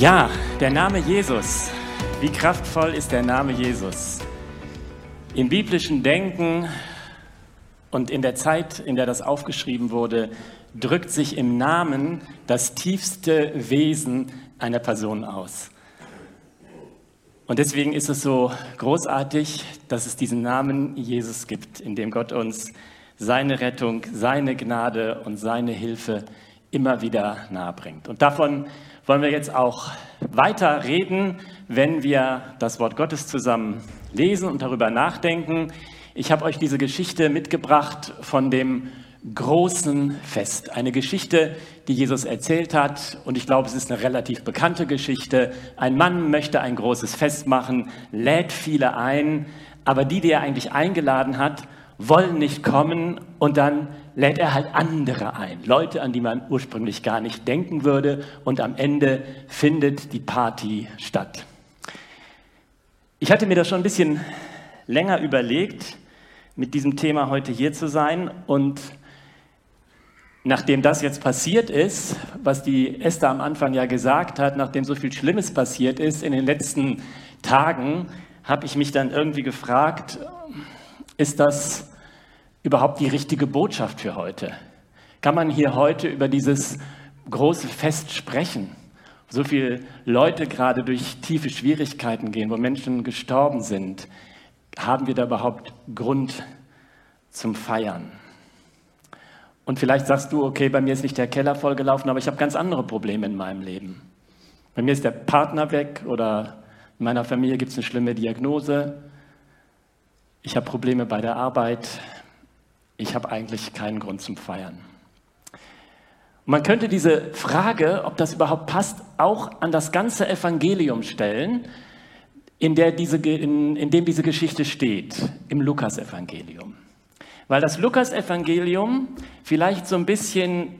Ja, der Name Jesus. Wie kraftvoll ist der Name Jesus? Im biblischen Denken und in der Zeit, in der das aufgeschrieben wurde, drückt sich im Namen das tiefste Wesen einer Person aus. Und deswegen ist es so großartig, dass es diesen Namen Jesus gibt, in dem Gott uns seine Rettung, seine Gnade und seine Hilfe immer wieder nahebringt. Und davon wollen wir jetzt auch weiter reden, wenn wir das Wort Gottes zusammen lesen und darüber nachdenken. Ich habe euch diese Geschichte mitgebracht von dem großen Fest. Eine Geschichte, die Jesus erzählt hat. Und ich glaube, es ist eine relativ bekannte Geschichte. Ein Mann möchte ein großes Fest machen, lädt viele ein, aber die, die er eigentlich eingeladen hat, wollen nicht kommen und dann lädt er halt andere ein, Leute, an die man ursprünglich gar nicht denken würde. Und am Ende findet die Party statt. Ich hatte mir das schon ein bisschen länger überlegt, mit diesem Thema heute hier zu sein. Und nachdem das jetzt passiert ist, was die Esther am Anfang ja gesagt hat, nachdem so viel Schlimmes passiert ist in den letzten Tagen, habe ich mich dann irgendwie gefragt, ist das überhaupt die richtige Botschaft für heute? Kann man hier heute über dieses große Fest sprechen? So viele Leute gerade durch tiefe Schwierigkeiten gehen, wo Menschen gestorben sind. Haben wir da überhaupt Grund zum Feiern? Und vielleicht sagst du, okay, bei mir ist nicht der Keller vollgelaufen, aber ich habe ganz andere Probleme in meinem Leben. Bei mir ist der Partner weg oder in meiner Familie gibt es eine schlimme Diagnose. Ich habe Probleme bei der Arbeit ich habe eigentlich keinen Grund zum Feiern. Und man könnte diese Frage, ob das überhaupt passt, auch an das ganze Evangelium stellen, in, der diese, in, in dem diese Geschichte steht, im Lukasevangelium. Weil das Lukasevangelium vielleicht so ein bisschen,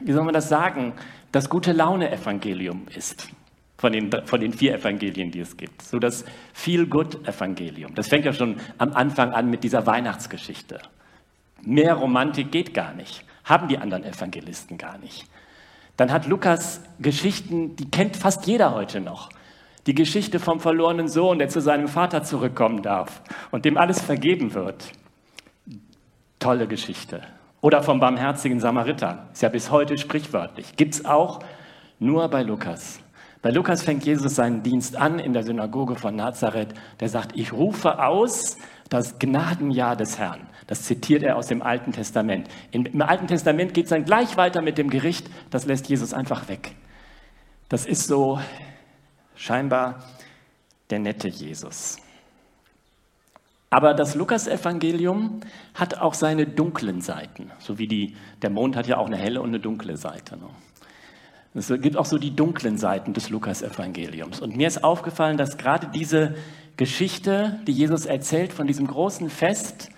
wie soll man das sagen, das gute Laune-Evangelium ist von den, von den vier Evangelien, die es gibt. So das Feel-Good-Evangelium. Das fängt ja schon am Anfang an mit dieser Weihnachtsgeschichte. Mehr Romantik geht gar nicht. Haben die anderen Evangelisten gar nicht. Dann hat Lukas Geschichten, die kennt fast jeder heute noch. Die Geschichte vom verlorenen Sohn, der zu seinem Vater zurückkommen darf und dem alles vergeben wird. Tolle Geschichte. Oder vom barmherzigen Samariter. Ist ja bis heute sprichwörtlich. Gibt es auch nur bei Lukas. Bei Lukas fängt Jesus seinen Dienst an in der Synagoge von Nazareth. Der sagt, ich rufe aus das Gnadenjahr des Herrn. Das zitiert er aus dem Alten Testament. Im Alten Testament geht es dann gleich weiter mit dem Gericht. Das lässt Jesus einfach weg. Das ist so scheinbar der nette Jesus. Aber das Lukasevangelium hat auch seine dunklen Seiten. So wie die, der Mond hat ja auch eine helle und eine dunkle Seite. Ne? Es gibt auch so die dunklen Seiten des Lukasevangeliums. Und mir ist aufgefallen, dass gerade diese Geschichte, die Jesus erzählt von diesem großen Fest,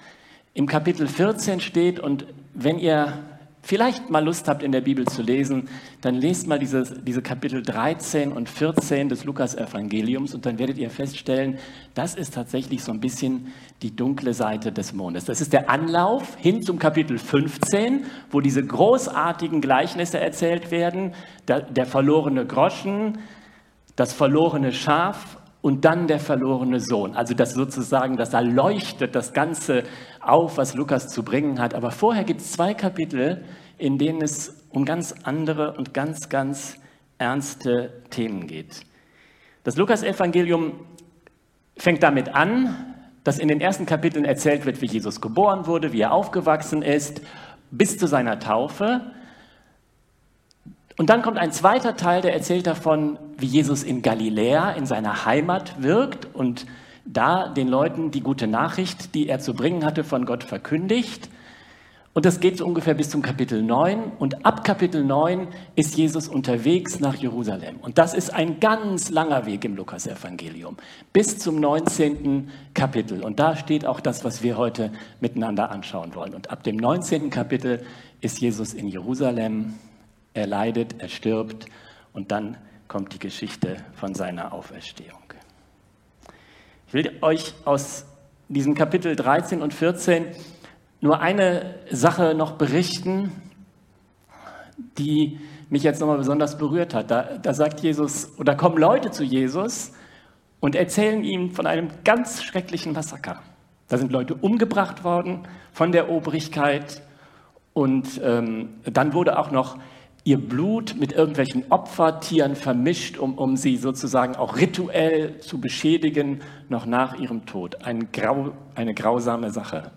im Kapitel 14 steht. Und wenn ihr vielleicht mal Lust habt, in der Bibel zu lesen, dann lest mal diese, diese Kapitel 13 und 14 des Lukas-Evangeliums und dann werdet ihr feststellen, das ist tatsächlich so ein bisschen die dunkle Seite des Mondes. Das ist der Anlauf hin zum Kapitel 15, wo diese großartigen Gleichnisse erzählt werden, der, der verlorene Groschen, das verlorene Schaf und dann der verlorene Sohn. Also das sozusagen, das erleuchtet das Ganze auf, was Lukas zu bringen hat. Aber vorher gibt es zwei Kapitel, in denen es um ganz andere und ganz, ganz ernste Themen geht. Das Lukas-Evangelium fängt damit an, dass in den ersten Kapiteln erzählt wird, wie Jesus geboren wurde, wie er aufgewachsen ist, bis zu seiner Taufe. Und dann kommt ein zweiter Teil, der erzählt davon, wie Jesus in Galiläa, in seiner Heimat wirkt und da den Leuten die gute Nachricht, die er zu bringen hatte, von Gott verkündigt. Und das geht so ungefähr bis zum Kapitel 9. Und ab Kapitel 9 ist Jesus unterwegs nach Jerusalem. Und das ist ein ganz langer Weg im Lukasevangelium. Bis zum 19. Kapitel. Und da steht auch das, was wir heute miteinander anschauen wollen. Und ab dem 19. Kapitel ist Jesus in Jerusalem er leidet, er stirbt und dann kommt die Geschichte von seiner Auferstehung. Ich will euch aus diesem Kapitel 13 und 14 nur eine Sache noch berichten, die mich jetzt nochmal besonders berührt hat. Da, da sagt Jesus, oder kommen Leute zu Jesus und erzählen ihm von einem ganz schrecklichen Massaker. Da sind Leute umgebracht worden von der Obrigkeit und ähm, dann wurde auch noch ihr Blut mit irgendwelchen Opfertieren vermischt, um, um sie sozusagen auch rituell zu beschädigen, noch nach ihrem Tod. Ein grau, eine grausame Sache.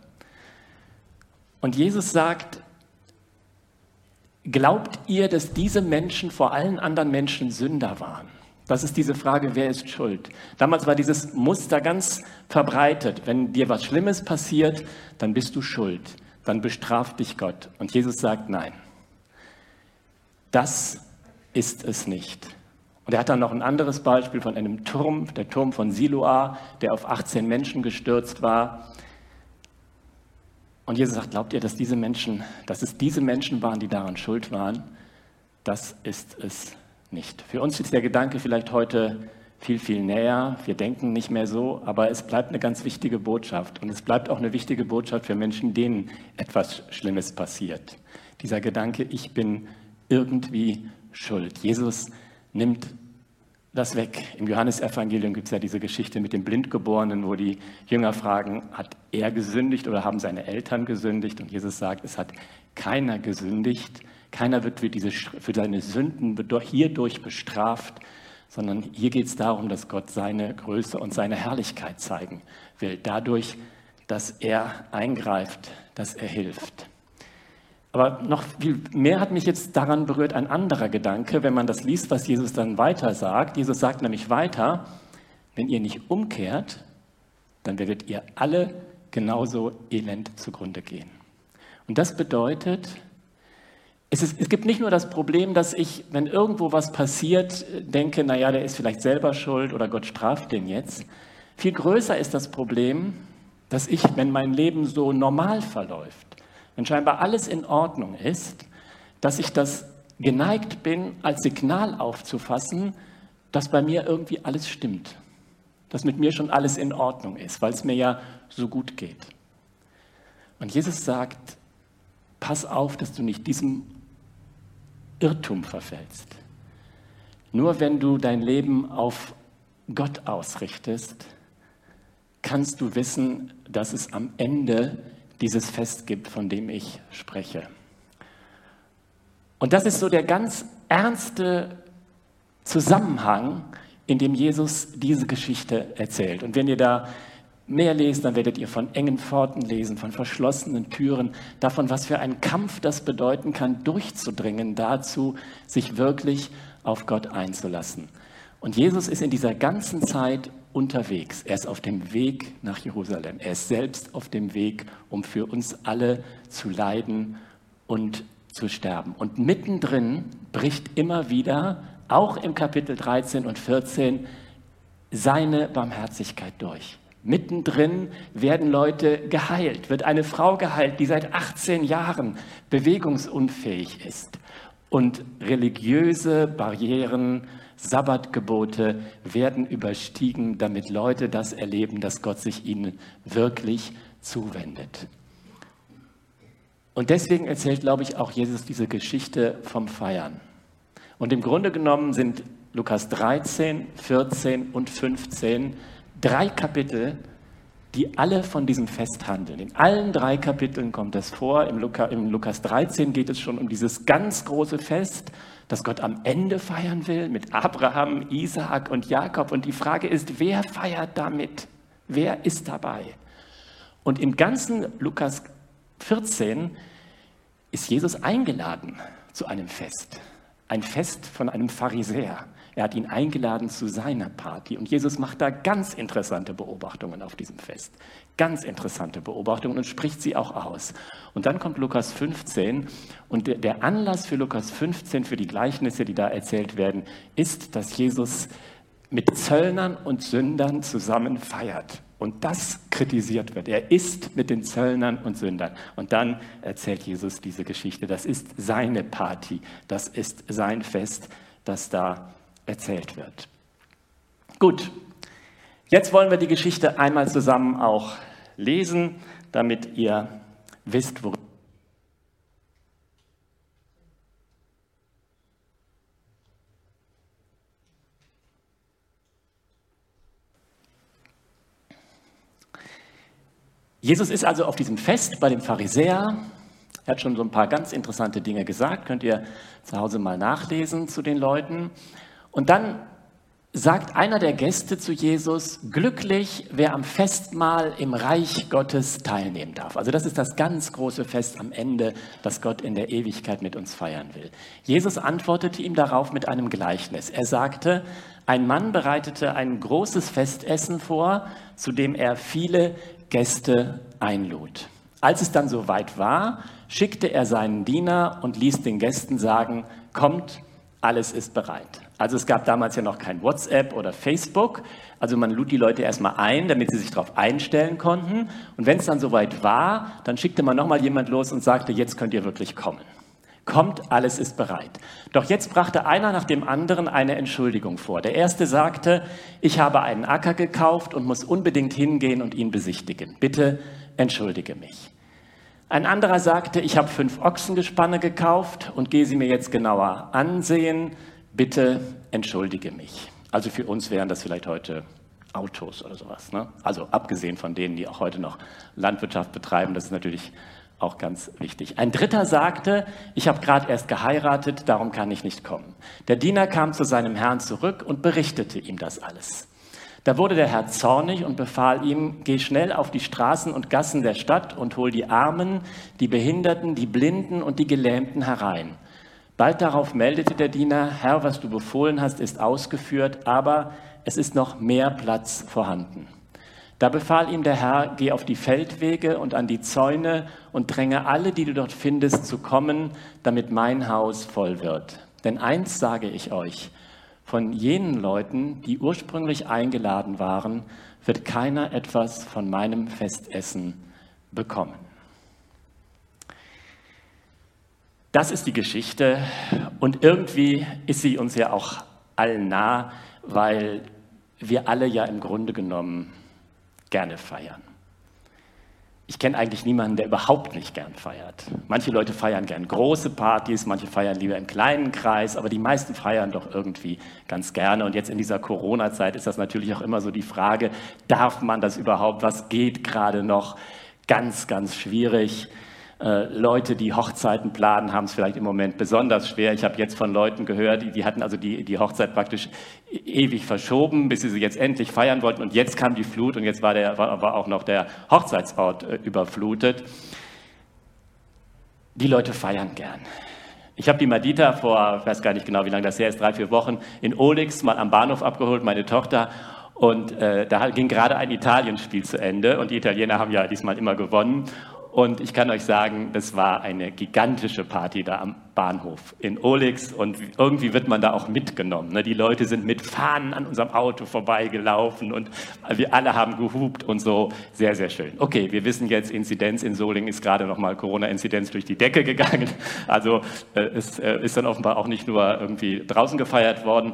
Und Jesus sagt, glaubt ihr, dass diese Menschen vor allen anderen Menschen Sünder waren? Das ist diese Frage, wer ist schuld? Damals war dieses Muster ganz verbreitet. Wenn dir was Schlimmes passiert, dann bist du schuld. Dann bestraft dich Gott. Und Jesus sagt, nein. Das ist es nicht. Und er hat dann noch ein anderes Beispiel von einem Turm, der Turm von Siloa, der auf 18 Menschen gestürzt war. Und Jesus sagt, glaubt ihr, dass diese Menschen, dass es diese Menschen waren, die daran schuld waren? Das ist es nicht. Für uns ist der Gedanke vielleicht heute viel, viel näher. Wir denken nicht mehr so, aber es bleibt eine ganz wichtige Botschaft. Und es bleibt auch eine wichtige Botschaft für Menschen, denen etwas Schlimmes passiert. Dieser Gedanke, ich bin irgendwie schuld. Jesus nimmt das weg. Im Johannesevangelium gibt es ja diese Geschichte mit dem Blindgeborenen, wo die Jünger fragen, hat er gesündigt oder haben seine Eltern gesündigt? Und Jesus sagt, es hat keiner gesündigt. Keiner wird für, diese, für seine Sünden hierdurch bestraft, sondern hier geht es darum, dass Gott seine Größe und seine Herrlichkeit zeigen will. Dadurch, dass er eingreift, dass er hilft. Aber noch viel mehr hat mich jetzt daran berührt ein anderer Gedanke, wenn man das liest, was Jesus dann weiter sagt. Jesus sagt nämlich weiter, wenn ihr nicht umkehrt, dann werdet ihr alle genauso elend zugrunde gehen. Und das bedeutet, es, ist, es gibt nicht nur das Problem, dass ich, wenn irgendwo was passiert, denke, naja, der ist vielleicht selber schuld oder Gott straft den jetzt. Viel größer ist das Problem, dass ich, wenn mein Leben so normal verläuft, wenn scheinbar alles in Ordnung ist, dass ich das geneigt bin, als Signal aufzufassen, dass bei mir irgendwie alles stimmt, dass mit mir schon alles in Ordnung ist, weil es mir ja so gut geht. Und Jesus sagt, pass auf, dass du nicht diesem Irrtum verfällst. Nur wenn du dein Leben auf Gott ausrichtest, kannst du wissen, dass es am Ende dieses Fest gibt, von dem ich spreche. Und das ist so der ganz ernste Zusammenhang, in dem Jesus diese Geschichte erzählt. Und wenn ihr da mehr lest, dann werdet ihr von engen Pforten lesen, von verschlossenen Türen, davon, was für einen Kampf das bedeuten kann, durchzudringen dazu, sich wirklich auf Gott einzulassen. Und Jesus ist in dieser ganzen Zeit unterwegs. Er ist auf dem Weg nach Jerusalem. Er ist selbst auf dem Weg, um für uns alle zu leiden und zu sterben. Und mittendrin bricht immer wieder, auch im Kapitel 13 und 14, seine Barmherzigkeit durch. Mittendrin werden Leute geheilt, wird eine Frau geheilt, die seit 18 Jahren bewegungsunfähig ist und religiöse Barrieren Sabbatgebote werden überstiegen, damit Leute das erleben, dass Gott sich ihnen wirklich zuwendet. Und deswegen erzählt, glaube ich, auch Jesus diese Geschichte vom Feiern. Und im Grunde genommen sind Lukas 13, 14 und 15 drei Kapitel, die alle von diesem Fest handeln. In allen drei Kapiteln kommt das vor. Im, Lukas 13 geht es schon um dieses ganz große Fest das Gott am Ende feiern will mit Abraham, Isaak und Jakob. Und die Frage ist, wer feiert damit? Wer ist dabei? Und im ganzen Lukas 14 ist Jesus eingeladen zu einem Fest. Ein Fest von einem Pharisäer. Er hat ihn eingeladen zu seiner Party. Und Jesus macht da ganz interessante Beobachtungen auf diesem Fest. Ganz interessante Beobachtungen und spricht sie auch aus. Und dann kommt Lukas 15. Und der, Anlass für Lukas 15, für die Gleichnisse, die da erzählt werden, ist, dass Jesus mit Zöllnern und Sündern zusammen feiert. Und das kritisiert wird. Er ist mit den Zöllnern und Sündern. Und dann erzählt Jesus diese Geschichte. Das ist seine Party. Das ist sein Fest, das da erzählt wird. Gut, jetzt wollen wir die Geschichte einmal zusammen auch lesen, damit ihr wisst, worüber. Jesus ist also auf diesem Fest bei dem Pharisäer. Er hat schon so ein paar ganz interessante Dinge gesagt, könnt ihr zu Hause mal nachlesen zu den Leuten. Und dann sagt einer der Gäste zu Jesus, glücklich, wer am Festmahl im Reich Gottes teilnehmen darf. Also das ist das ganz große Fest am Ende, das Gott in der Ewigkeit mit uns feiern will. Jesus antwortete ihm darauf mit einem Gleichnis. Er sagte, ein Mann bereitete ein großes Festessen vor, zu dem er viele Gäste einlud. Als es dann soweit war, schickte er seinen Diener und ließ den Gästen sagen, kommt, alles ist bereit. Also es gab damals ja noch kein WhatsApp oder Facebook. Also man lud die Leute erstmal ein, damit sie sich darauf einstellen konnten. Und wenn es dann soweit war, dann schickte man nochmal jemand los und sagte, jetzt könnt ihr wirklich kommen. Kommt, alles ist bereit. Doch jetzt brachte einer nach dem anderen eine Entschuldigung vor. Der erste sagte, ich habe einen Acker gekauft und muss unbedingt hingehen und ihn besichtigen. Bitte entschuldige mich. Ein anderer sagte, ich habe fünf Ochsengespanne gekauft und gehe sie mir jetzt genauer ansehen bitte entschuldige mich. Also für uns wären das vielleicht heute Autos oder sowas. Ne? Also abgesehen von denen, die auch heute noch Landwirtschaft betreiben, das ist natürlich auch ganz wichtig. Ein Dritter sagte, ich habe gerade erst geheiratet, darum kann ich nicht kommen. Der Diener kam zu seinem Herrn zurück und berichtete ihm das alles. Da wurde der Herr zornig und befahl ihm, geh schnell auf die Straßen und Gassen der Stadt und hol die Armen, die Behinderten, die Blinden und die Gelähmten herein. Bald darauf meldete der Diener, Herr, was du befohlen hast, ist ausgeführt, aber es ist noch mehr Platz vorhanden. Da befahl ihm der Herr, geh auf die Feldwege und an die Zäune und dränge alle, die du dort findest, zu kommen, damit mein Haus voll wird. Denn eins sage ich euch, von jenen Leuten, die ursprünglich eingeladen waren, wird keiner etwas von meinem Festessen bekommen. Das ist die Geschichte und irgendwie ist sie uns ja auch allen nah, weil wir alle ja im Grunde genommen gerne feiern. Ich kenne eigentlich niemanden, der überhaupt nicht gern feiert. Manche Leute feiern gern große Partys, manche feiern lieber im kleinen Kreis, aber die meisten feiern doch irgendwie ganz gerne. Und jetzt in dieser Corona-Zeit ist das natürlich auch immer so die Frage, darf man das überhaupt? Was geht gerade noch? Ganz, ganz schwierig. Äh, Leute, die Hochzeiten planen, haben es vielleicht im Moment besonders schwer. Ich habe jetzt von Leuten gehört, die, die hatten also die, die Hochzeit praktisch e-, ewig verschoben, bis sie sie jetzt endlich feiern wollten. Und jetzt kam die Flut und jetzt war, der, war, war auch noch der Hochzeitsort äh, überflutet. Die Leute feiern gern. Ich habe die Madita vor, ich weiß gar nicht genau, wie lange das her ist, drei, vier Wochen in Olix mal am Bahnhof abgeholt, meine Tochter. Und äh, da ging gerade ein Italienspiel zu Ende und die Italiener haben ja diesmal immer gewonnen. Und ich kann euch sagen, das war eine gigantische Party da am Bahnhof in Olix und irgendwie wird man da auch mitgenommen. Ne? Die Leute sind mit Fahnen an unserem Auto vorbeigelaufen und wir alle haben gehupt und so. Sehr, sehr schön. Okay, wir wissen jetzt, Inzidenz in Solingen ist gerade nochmal Corona-Inzidenz durch die Decke gegangen. Also äh, es äh, ist dann offenbar auch nicht nur irgendwie draußen gefeiert worden.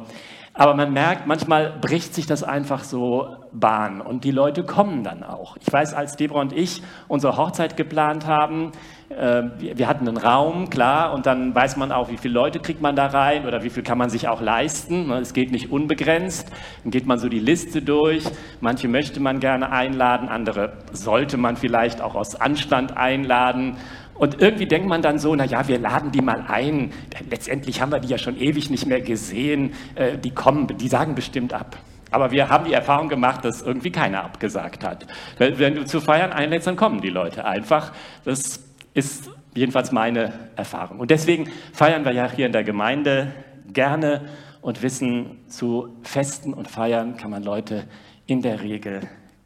Aber man merkt, manchmal bricht sich das einfach so Bahn und die Leute kommen dann auch. Ich weiß, als Deborah und ich unsere Hochzeit geplant haben, äh, wir hatten einen Raum, klar, und dann weiß man auch, wie viele Leute kriegt man da rein oder wie viel kann man sich auch leisten. Ne, es geht nicht unbegrenzt. Dann geht man so die Liste durch. Manche möchte man gerne einladen, andere sollte man vielleicht auch aus Anstand einladen. Und irgendwie denkt man dann so, na ja, wir laden die mal ein. Letztendlich haben wir die ja schon ewig nicht mehr gesehen. Äh, die kommen, die sagen bestimmt ab. Aber wir haben die Erfahrung gemacht, dass irgendwie keiner abgesagt hat. Wenn du zu feiern einlädst, dann kommen die Leute einfach. Das ist jedenfalls meine Erfahrung. Und deswegen feiern wir ja hier in der Gemeinde gerne und wissen, zu Festen und Feiern kann man Leute in der Regel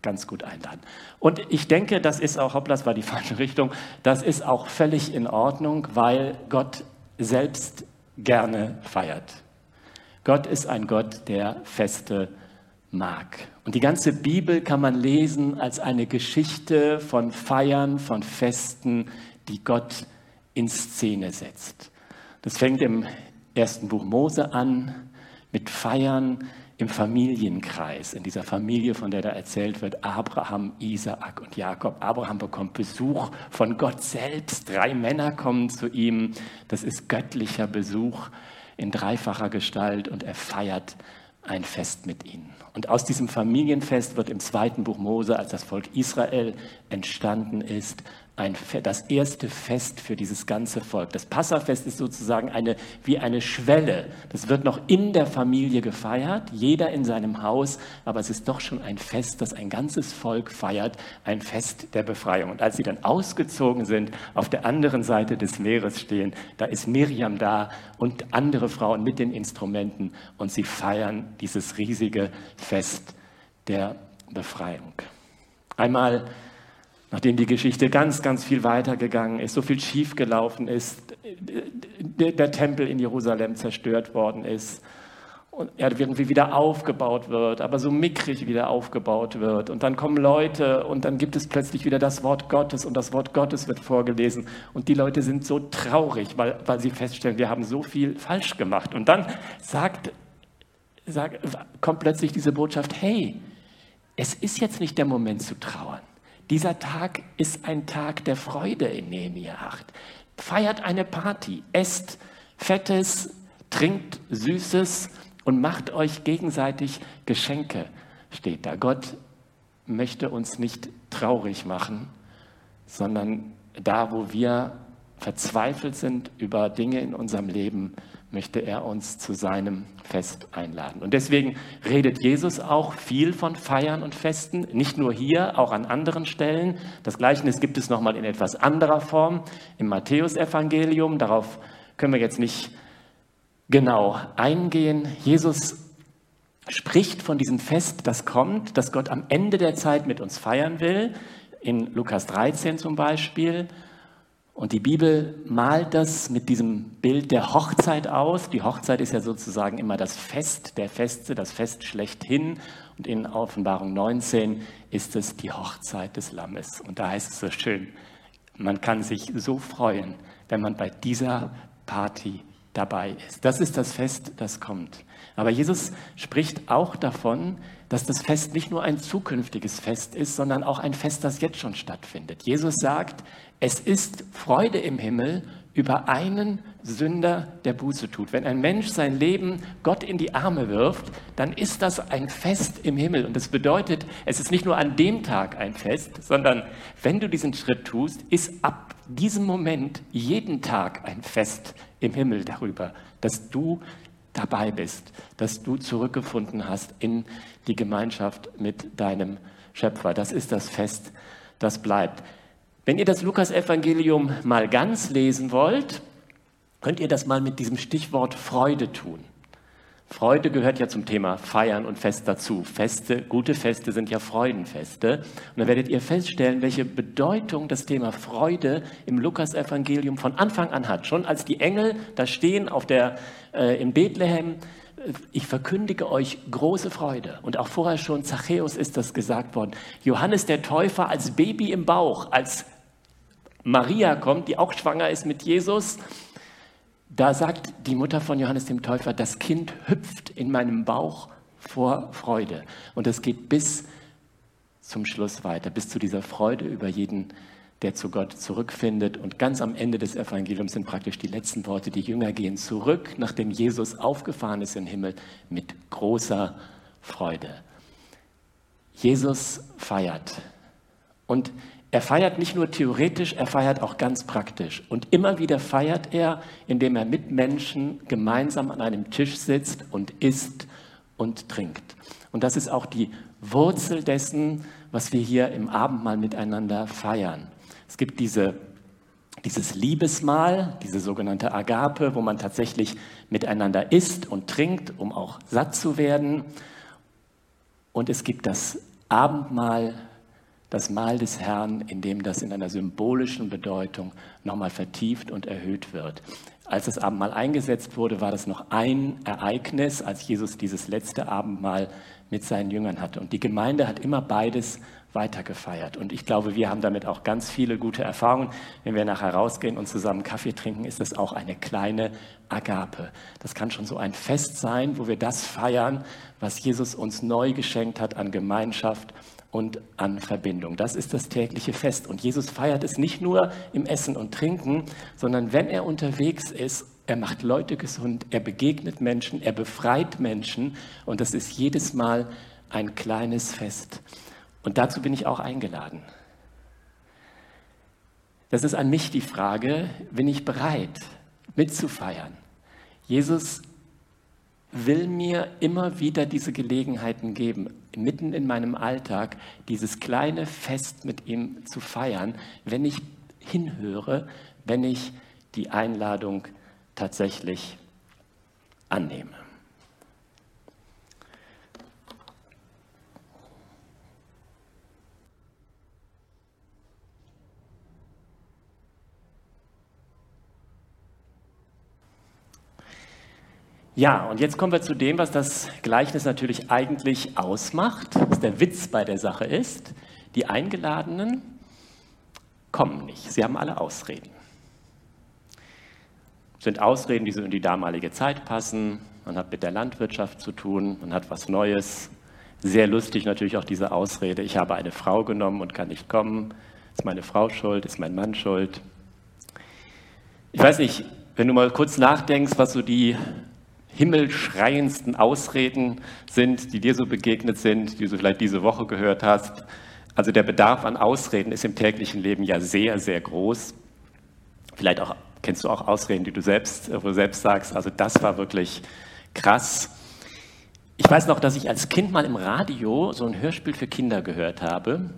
ganz gut einladen. Und ich denke, das ist auch, hoppla, das war die falsche Richtung, das ist auch völlig in Ordnung, weil Gott selbst gerne feiert. Gott ist ein Gott, der Feste mag. Und die ganze Bibel kann man lesen als eine Geschichte von Feiern, von Festen, die Gott in Szene setzt. Das fängt im ersten Buch Mose an mit Feiern, im Familienkreis, in dieser Familie, von der da erzählt wird, Abraham, Isaak und Jakob. Abraham bekommt Besuch von Gott selbst. Drei Männer kommen zu ihm. Das ist göttlicher Besuch in dreifacher Gestalt und er feiert ein Fest mit ihnen. Und aus diesem Familienfest wird im zweiten Buch Mose, als das Volk Israel entstanden ist, ein, das erste Fest für dieses ganze Volk. Das Passafest ist sozusagen eine, wie eine Schwelle. Das wird noch in der Familie gefeiert, jeder in seinem Haus, aber es ist doch schon ein Fest, das ein ganzes Volk feiert, ein Fest der Befreiung. Und als sie dann ausgezogen sind, auf der anderen Seite des Meeres stehen, da ist Miriam da und andere Frauen mit den Instrumenten und sie feiern dieses riesige Fest der Befreiung. Einmal nachdem die Geschichte ganz, ganz viel weitergegangen ist, so viel schiefgelaufen ist, der Tempel in Jerusalem zerstört worden ist und er irgendwie wieder aufgebaut wird, aber so mickrig wieder aufgebaut wird. Und dann kommen Leute und dann gibt es plötzlich wieder das Wort Gottes und das Wort Gottes wird vorgelesen. Und die Leute sind so traurig, weil, weil sie feststellen, wir haben so viel falsch gemacht. Und dann sagt, sagt, kommt plötzlich diese Botschaft, hey, es ist jetzt nicht der Moment zu trauern. Dieser Tag ist ein Tag der Freude in Nehemiah 8. Feiert eine Party, esst Fettes, trinkt Süßes und macht euch gegenseitig Geschenke, steht da. Gott möchte uns nicht traurig machen, sondern da, wo wir verzweifelt sind über Dinge in unserem Leben, möchte er uns zu seinem Fest einladen. Und deswegen redet Jesus auch viel von Feiern und Festen, nicht nur hier, auch an anderen Stellen. Das Gleichnis gibt es nochmal in etwas anderer Form im Matthäusevangelium. Darauf können wir jetzt nicht genau eingehen. Jesus spricht von diesem Fest, das kommt, das Gott am Ende der Zeit mit uns feiern will. In Lukas 13 zum Beispiel. Und die Bibel malt das mit diesem Bild der Hochzeit aus. Die Hochzeit ist ja sozusagen immer das Fest der Feste, das Fest schlechthin. Und in Offenbarung 19 ist es die Hochzeit des Lammes. Und da heißt es so schön, man kann sich so freuen, wenn man bei dieser Party dabei ist. Das ist das Fest, das kommt. Aber Jesus spricht auch davon, dass das Fest nicht nur ein zukünftiges Fest ist, sondern auch ein Fest, das jetzt schon stattfindet. Jesus sagt, es ist Freude im Himmel über einen Sünder, der Buße tut. Wenn ein Mensch sein Leben Gott in die Arme wirft, dann ist das ein Fest im Himmel. Und das bedeutet, es ist nicht nur an dem Tag ein Fest, sondern wenn du diesen Schritt tust, ist ab diesem Moment jeden Tag ein Fest im Himmel darüber, dass du dabei bist, dass du zurückgefunden hast in die Gemeinschaft mit deinem Schöpfer. Das ist das Fest, das bleibt. Wenn ihr das Lukas-Evangelium mal ganz lesen wollt, könnt ihr das mal mit diesem Stichwort Freude tun. Freude gehört ja zum Thema Feiern und Fest dazu. Feste, gute Feste sind ja Freudenfeste. Und dann werdet ihr feststellen, welche Bedeutung das Thema Freude im Lukas-Evangelium von Anfang an hat. Schon als die Engel da stehen auf der, äh, in Bethlehem, äh, ich verkündige euch große Freude. Und auch vorher schon, Zachäus ist das gesagt worden. Johannes der Täufer als Baby im Bauch, als Maria kommt, die auch schwanger ist mit Jesus da sagt die Mutter von Johannes dem Täufer, das Kind hüpft in meinem Bauch vor Freude. Und es geht bis zum Schluss weiter, bis zu dieser Freude über jeden, der zu Gott zurückfindet. Und ganz am Ende des Evangeliums sind praktisch die letzten Worte. Die Jünger gehen zurück, nachdem Jesus aufgefahren ist im Himmel, mit großer Freude. Jesus feiert. Und er feiert nicht nur theoretisch, er feiert auch ganz praktisch. Und immer wieder feiert er, indem er mit Menschen gemeinsam an einem Tisch sitzt und isst und trinkt. Und das ist auch die Wurzel dessen, was wir hier im Abendmahl miteinander feiern. Es gibt diese, dieses Liebesmahl, diese sogenannte Agape, wo man tatsächlich miteinander isst und trinkt, um auch satt zu werden. Und es gibt das Abendmahl, das Mahl des Herrn, in dem das in einer symbolischen Bedeutung nochmal vertieft und erhöht wird. Als das Abendmahl eingesetzt wurde, war das noch ein Ereignis, als Jesus dieses letzte Abendmahl mit seinen Jüngern hatte. Und die Gemeinde hat immer beides weitergefeiert. Und ich glaube, wir haben damit auch ganz viele gute Erfahrungen. Wenn wir nachher rausgehen und zusammen Kaffee trinken, ist das auch eine kleine Agape. Das kann schon so ein Fest sein, wo wir das feiern, was Jesus uns neu geschenkt hat an Gemeinschaft und an Verbindung. Das ist das tägliche Fest. Und Jesus feiert es nicht nur im Essen und Trinken, sondern wenn er unterwegs ist, er macht Leute gesund, er begegnet Menschen, er befreit Menschen und das ist jedes Mal ein kleines Fest. Und dazu bin ich auch eingeladen. Das ist an mich die Frage, bin ich bereit mitzufeiern? Jesus will mir immer wieder diese Gelegenheiten geben, mitten in meinem Alltag dieses kleine Fest mit ihm zu feiern, wenn ich hinhöre, wenn ich die Einladung tatsächlich annehme. Ja, und jetzt kommen wir zu dem, was das Gleichnis natürlich eigentlich ausmacht, was der Witz bei der Sache ist. Die Eingeladenen kommen nicht. Sie haben alle Ausreden. Sind Ausreden, die so in die damalige Zeit passen. Man hat mit der Landwirtschaft zu tun, man hat was Neues. Sehr lustig natürlich auch diese Ausrede, ich habe eine Frau genommen und kann nicht kommen. Ist meine Frau schuld, ist mein Mann schuld? Ich weiß nicht, wenn du mal kurz nachdenkst, was so die himmelschreiendsten Ausreden sind, die dir so begegnet sind, die du vielleicht diese Woche gehört hast. Also der Bedarf an Ausreden ist im täglichen Leben ja sehr, sehr groß. Vielleicht auch kennst du auch Ausreden, die du selbst, wo du selbst sagst, also das war wirklich krass. Ich weiß noch, dass ich als Kind mal im Radio so ein Hörspiel für Kinder gehört habe.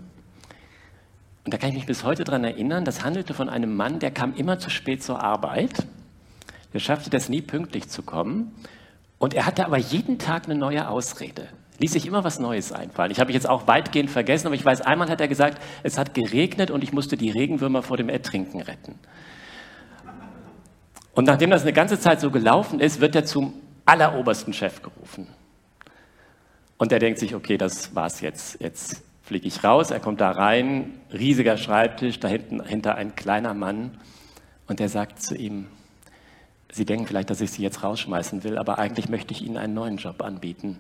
Und da kann ich mich bis heute daran erinnern, das handelte von einem Mann, der kam immer zu spät zur Arbeit der schaffte das nie pünktlich zu kommen. Und er hatte aber jeden Tag eine neue Ausrede. Ließ sich immer was Neues einfallen. Ich habe mich jetzt auch weitgehend vergessen, aber ich weiß, einmal hat er gesagt, es hat geregnet und ich musste die Regenwürmer vor dem Ertrinken retten. Und nachdem das eine ganze Zeit so gelaufen ist, wird er zum allerobersten Chef gerufen. Und er denkt sich, okay, das war's jetzt. Jetzt fliege ich raus. Er kommt da rein, riesiger Schreibtisch, da hinten hinter ein kleiner Mann. Und er sagt zu ihm, Sie denken vielleicht, dass ich Sie jetzt rausschmeißen will, aber eigentlich möchte ich Ihnen einen neuen Job anbieten.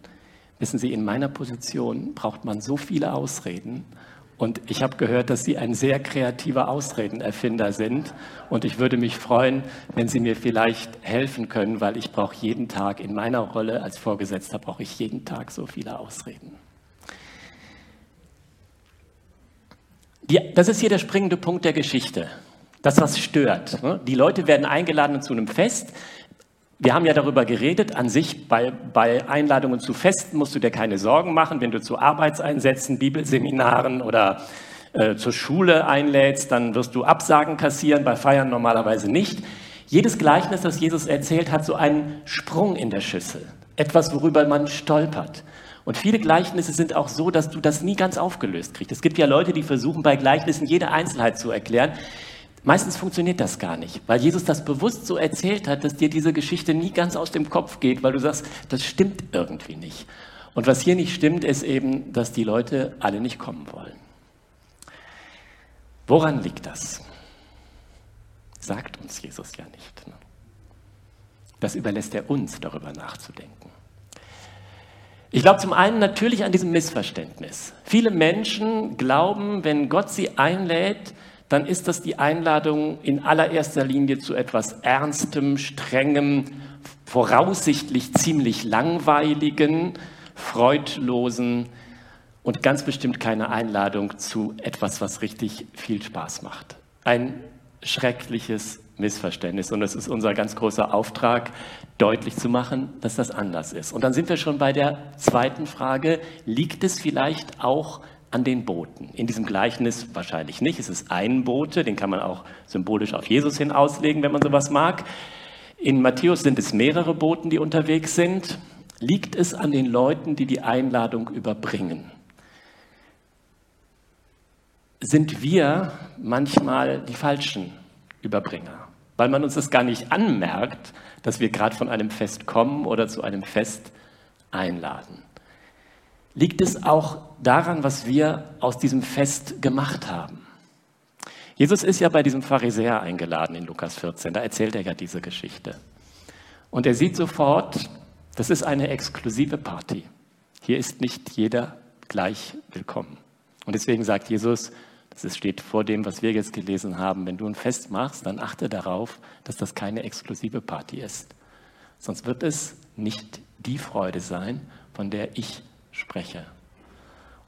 Wissen Sie, in meiner Position braucht man so viele Ausreden. Und ich habe gehört, dass Sie ein sehr kreativer Ausredenerfinder sind. Und ich würde mich freuen, wenn Sie mir vielleicht helfen können, weil ich brauche jeden Tag, in meiner Rolle als Vorgesetzter, brauche ich jeden Tag so viele Ausreden. Die, das ist hier der springende Punkt der Geschichte das, was stört. Ne? Die Leute werden eingeladen zu einem Fest. Wir haben ja darüber geredet, an sich bei, bei Einladungen zu Festen musst du dir keine Sorgen machen. Wenn du zu Arbeitseinsätzen, Bibelseminaren oder äh, zur Schule einlädst, dann wirst du Absagen kassieren, bei Feiern normalerweise nicht. Jedes Gleichnis, das Jesus erzählt, hat so einen Sprung in der Schüssel, etwas, worüber man stolpert. Und viele Gleichnisse sind auch so, dass du das nie ganz aufgelöst kriegst. Es gibt ja Leute, die versuchen, bei Gleichnissen jede Einzelheit zu erklären. Meistens funktioniert das gar nicht, weil Jesus das bewusst so erzählt hat, dass dir diese Geschichte nie ganz aus dem Kopf geht, weil du sagst, das stimmt irgendwie nicht. Und was hier nicht stimmt, ist eben, dass die Leute alle nicht kommen wollen. Woran liegt das? Sagt uns Jesus ja nicht. Ne? Das überlässt er uns, darüber nachzudenken. Ich glaube zum einen natürlich an diesem Missverständnis. Viele Menschen glauben, wenn Gott sie einlädt, dann ist das die Einladung in allererster Linie zu etwas Ernstem, Strengem, voraussichtlich ziemlich langweiligen, freudlosen und ganz bestimmt keine Einladung zu etwas, was richtig viel Spaß macht. Ein schreckliches Missverständnis. Und es ist unser ganz großer Auftrag, deutlich zu machen, dass das anders ist. Und dann sind wir schon bei der zweiten Frage, liegt es vielleicht auch an den Booten. In diesem Gleichnis wahrscheinlich nicht. Es ist ein Bote, den kann man auch symbolisch auf Jesus hin auslegen, wenn man sowas mag. In Matthäus sind es mehrere Boten, die unterwegs sind. Liegt es an den Leuten, die die Einladung überbringen? Sind wir manchmal die falschen Überbringer? Weil man uns das gar nicht anmerkt, dass wir gerade von einem Fest kommen oder zu einem Fest einladen liegt es auch daran, was wir aus diesem Fest gemacht haben. Jesus ist ja bei diesem Pharisäer eingeladen in Lukas 14, da erzählt er ja diese Geschichte. Und er sieht sofort, das ist eine exklusive Party. Hier ist nicht jeder gleich willkommen. Und deswegen sagt Jesus, das steht vor dem, was wir jetzt gelesen haben, wenn du ein Fest machst, dann achte darauf, dass das keine exklusive Party ist. Sonst wird es nicht die Freude sein, von der ich spreche.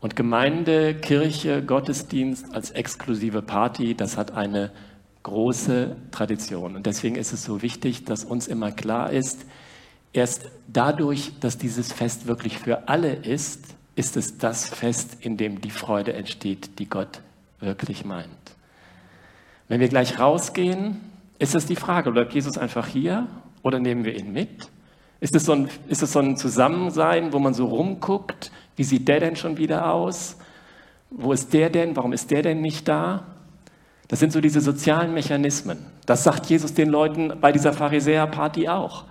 Und Gemeinde, Kirche, Gottesdienst als exklusive Party, das hat eine große Tradition. Und deswegen ist es so wichtig, dass uns immer klar ist, erst dadurch, dass dieses Fest wirklich für alle ist, ist es das Fest, in dem die Freude entsteht, die Gott wirklich meint. Wenn wir gleich rausgehen, ist es die Frage, bleibt Jesus einfach hier oder nehmen wir ihn mit? Ist es so ein, so ein Zusammensein, wo man so rumguckt, wie sieht der denn schon wieder aus? Wo ist der denn? Warum ist der denn nicht da? Das sind so diese sozialen Mechanismen. Das sagt Jesus den Leuten bei dieser Pharisäerparty auch.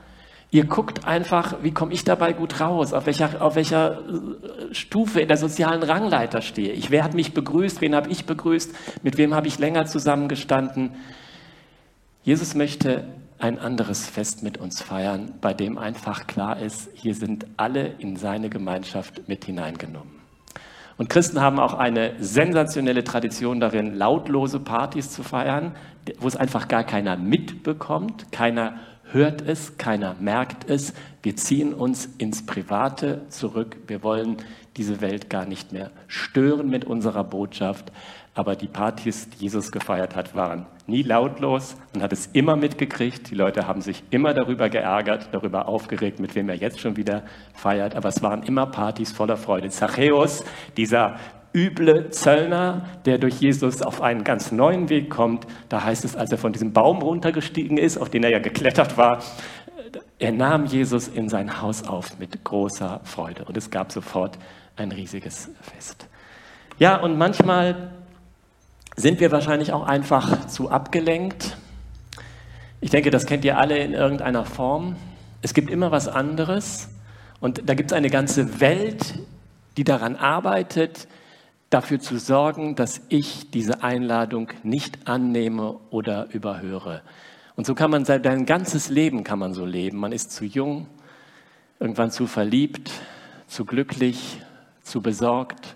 Ihr guckt einfach, wie komme ich dabei gut raus, auf welcher, auf welcher äh, Stufe in der sozialen Rangleiter stehe ich. Wer hat mich begrüßt, wen habe ich begrüßt, mit wem habe ich länger zusammengestanden. Jesus möchte ein anderes Fest mit uns feiern, bei dem einfach klar ist, hier sind alle in seine Gemeinschaft mit hineingenommen. Und Christen haben auch eine sensationelle Tradition darin, lautlose Partys zu feiern, wo es einfach gar keiner mitbekommt, keiner hört es, keiner merkt es. Wir ziehen uns ins Private zurück. Wir wollen diese Welt gar nicht mehr stören mit unserer Botschaft. Aber die Partys, die Jesus gefeiert hat, waren nie lautlos. Man hat es immer mitgekriegt. Die Leute haben sich immer darüber geärgert, darüber aufgeregt, mit wem er jetzt schon wieder feiert. Aber es waren immer Partys voller Freude. Zachäus, dieser üble Zöllner, der durch Jesus auf einen ganz neuen Weg kommt. Da heißt es, als er von diesem Baum runtergestiegen ist, auf den er ja geklettert war, er nahm Jesus in sein Haus auf mit großer Freude und es gab sofort ein riesiges Fest. Ja, und manchmal sind wir wahrscheinlich auch einfach zu abgelenkt. Ich denke, das kennt ihr alle in irgendeiner Form. Es gibt immer was anderes und da gibt es eine ganze Welt, die daran arbeitet, dafür zu sorgen, dass ich diese Einladung nicht annehme oder überhöre. Und so kann man sein ganzes Leben kann man so leben. Man ist zu jung, irgendwann zu verliebt, zu glücklich, zu besorgt,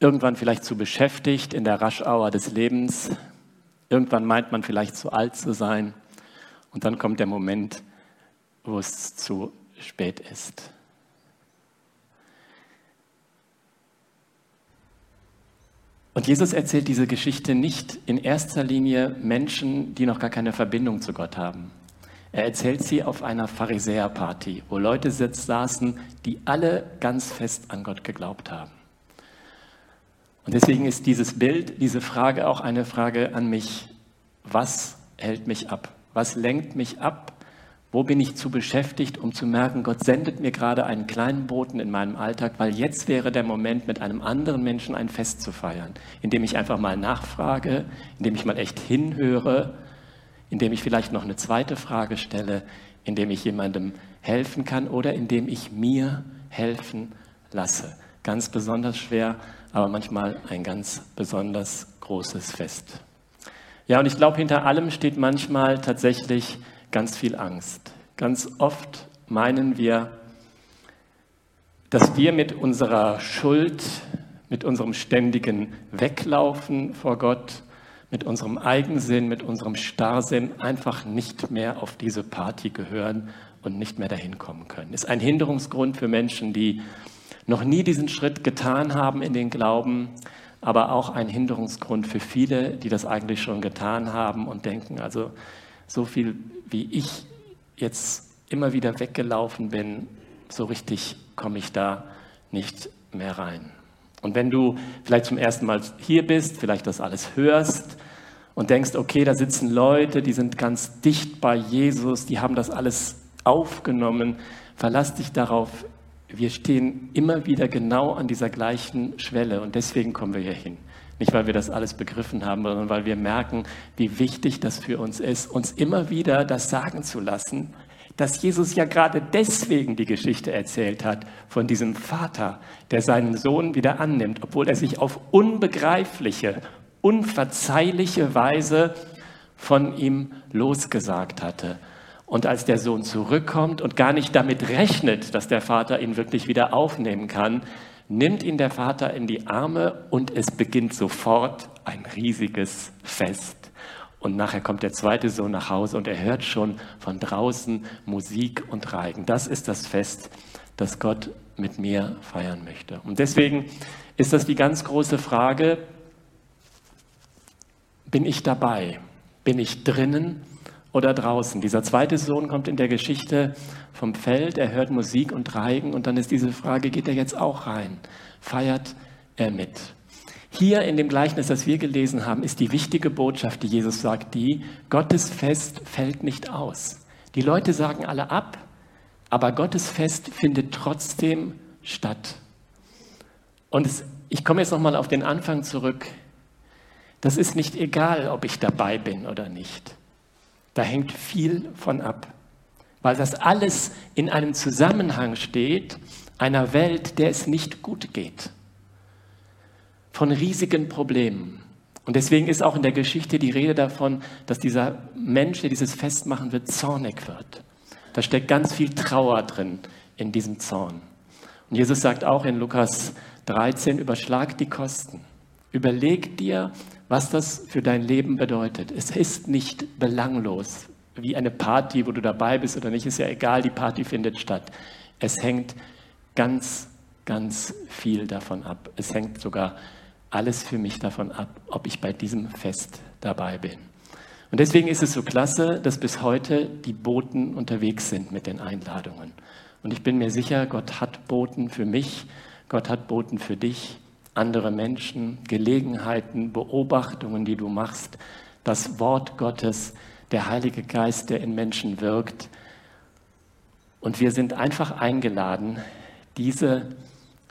irgendwann vielleicht zu beschäftigt in der Raschauer des Lebens. Irgendwann meint man vielleicht zu alt zu sein. Und dann kommt der Moment, wo es zu spät ist. Und Jesus erzählt diese Geschichte nicht in erster Linie Menschen, die noch gar keine Verbindung zu Gott haben. Er erzählt sie auf einer Pharisäerparty, wo Leute saßen, die alle ganz fest an Gott geglaubt haben. Und deswegen ist dieses Bild, diese Frage auch eine Frage an mich. Was hält mich ab? Was lenkt mich ab wo bin ich zu beschäftigt, um zu merken, Gott sendet mir gerade einen kleinen Boten in meinem Alltag, weil jetzt wäre der Moment, mit einem anderen Menschen ein Fest zu feiern, indem ich einfach mal nachfrage, indem ich mal echt hinhöre, indem ich vielleicht noch eine zweite Frage stelle, indem ich jemandem helfen kann oder indem ich mir helfen lasse. Ganz besonders schwer, aber manchmal ein ganz besonders großes Fest. Ja, und ich glaube, hinter allem steht manchmal tatsächlich ganz viel Angst. Ganz oft meinen wir, dass wir mit unserer Schuld, mit unserem ständigen Weglaufen vor Gott, mit unserem Eigensinn, mit unserem Starrsinn einfach nicht mehr auf diese Party gehören und nicht mehr dahin kommen können. Ist ein Hinderungsgrund für Menschen, die noch nie diesen Schritt getan haben in den Glauben, aber auch ein Hinderungsgrund für viele, die das eigentlich schon getan haben und denken, also so viel wie ich jetzt immer wieder weggelaufen bin, so richtig komme ich da nicht mehr rein. Und wenn du vielleicht zum ersten Mal hier bist, vielleicht das alles hörst und denkst, okay, da sitzen Leute, die sind ganz dicht bei Jesus, die haben das alles aufgenommen, verlass dich darauf, wir stehen immer wieder genau an dieser gleichen Schwelle und deswegen kommen wir hier hin. Nicht, weil wir das alles begriffen haben, sondern weil wir merken, wie wichtig das für uns ist, uns immer wieder das sagen zu lassen, dass Jesus ja gerade deswegen die Geschichte erzählt hat von diesem Vater, der seinen Sohn wieder annimmt, obwohl er sich auf unbegreifliche, unverzeihliche Weise von ihm losgesagt hatte. Und als der Sohn zurückkommt und gar nicht damit rechnet, dass der Vater ihn wirklich wieder aufnehmen kann, nimmt ihn der Vater in die Arme und es beginnt sofort ein riesiges Fest. Und nachher kommt der zweite Sohn nach Hause und er hört schon von draußen Musik und Reigen. Das ist das Fest, dass Gott mit mir feiern möchte. Und deswegen ist das die ganz große Frage, bin ich dabei? Bin ich drinnen oder draußen? Dieser zweite Sohn kommt in der Geschichte vom Feld, er hört Musik und Reigen und dann ist diese Frage, geht er jetzt auch rein? Feiert er mit? Hier in dem Gleichnis, das wir gelesen haben, ist die wichtige Botschaft, die Jesus sagt, die, Gottes Fest fällt nicht aus. Die Leute sagen alle ab, aber Gottes Fest findet trotzdem statt. Und es, ich komme jetzt nochmal auf den Anfang zurück. Das ist nicht egal, ob ich dabei bin oder nicht. Da hängt viel von ab, weil das alles in einem Zusammenhang steht, einer Welt, der es nicht gut geht, von riesigen Problemen. Und deswegen ist auch in der Geschichte die Rede davon, dass dieser Mensch, der dieses Fest machen wird, zornig wird. Da steckt ganz viel Trauer drin in diesem Zorn. Und Jesus sagt auch in Lukas 13, überschlag die Kosten. Überleg dir, was das für dein Leben bedeutet. Es ist nicht belanglos, wie eine Party, wo du dabei bist oder nicht, ist ja egal, die Party findet statt. Es hängt ganz, ganz viel davon ab. Es hängt sogar alles für mich davon ab, ob ich bei diesem Fest dabei bin. Und deswegen ist es so klasse, dass bis heute die Boten unterwegs sind mit den Einladungen. Und ich bin mir sicher, Gott hat Boten für mich, Gott hat Boten für dich, andere Menschen, Gelegenheiten, Beobachtungen, die du machst, das Wort Gottes, der Heilige Geist, der in Menschen wirkt. Und wir sind einfach eingeladen, diese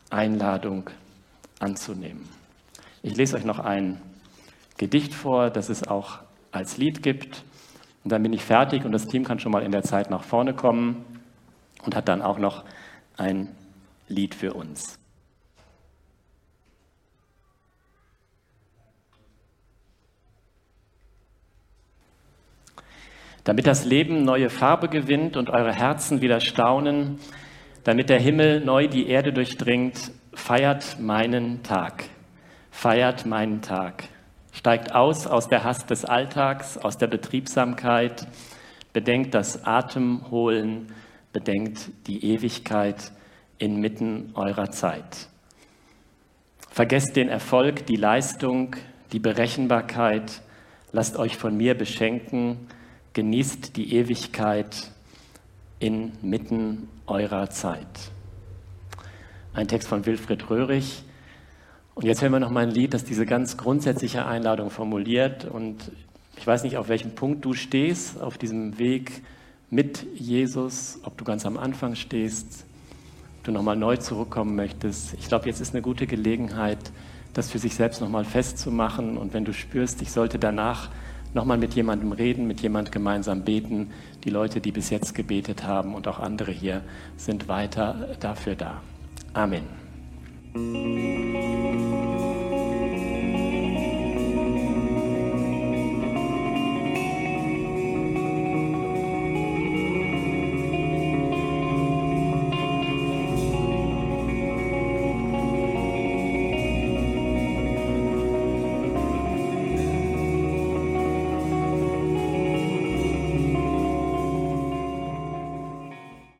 Einladung anzunehmen. Ich lese euch noch ein Gedicht vor, das es auch als Lied gibt. Und dann bin ich fertig und das Team kann schon mal in der Zeit nach vorne kommen und hat dann auch noch ein Lied für uns. Damit das Leben neue Farbe gewinnt und eure Herzen wieder staunen, damit der Himmel neu die Erde durchdringt, feiert meinen Tag, feiert meinen Tag. Steigt aus aus der Hast des Alltags, aus der Betriebsamkeit, bedenkt das Atemholen, bedenkt die Ewigkeit inmitten eurer Zeit. Vergesst den Erfolg, die Leistung, die Berechenbarkeit, lasst euch von mir beschenken, genießt die Ewigkeit inmitten eurer Zeit. Ein Text von Wilfried Röhrig, und jetzt hören wir noch mal ein Lied, das diese ganz grundsätzliche Einladung formuliert. Und ich weiß nicht, auf welchem Punkt du stehst auf diesem Weg mit Jesus, ob du ganz am Anfang stehst, ob du nochmal neu zurückkommen möchtest. Ich glaube, jetzt ist eine gute Gelegenheit, das für sich selbst nochmal festzumachen. Und wenn du spürst, ich sollte danach nochmal mit jemandem reden, mit jemand gemeinsam beten, die Leute, die bis jetzt gebetet haben und auch andere hier sind weiter dafür da. Amen.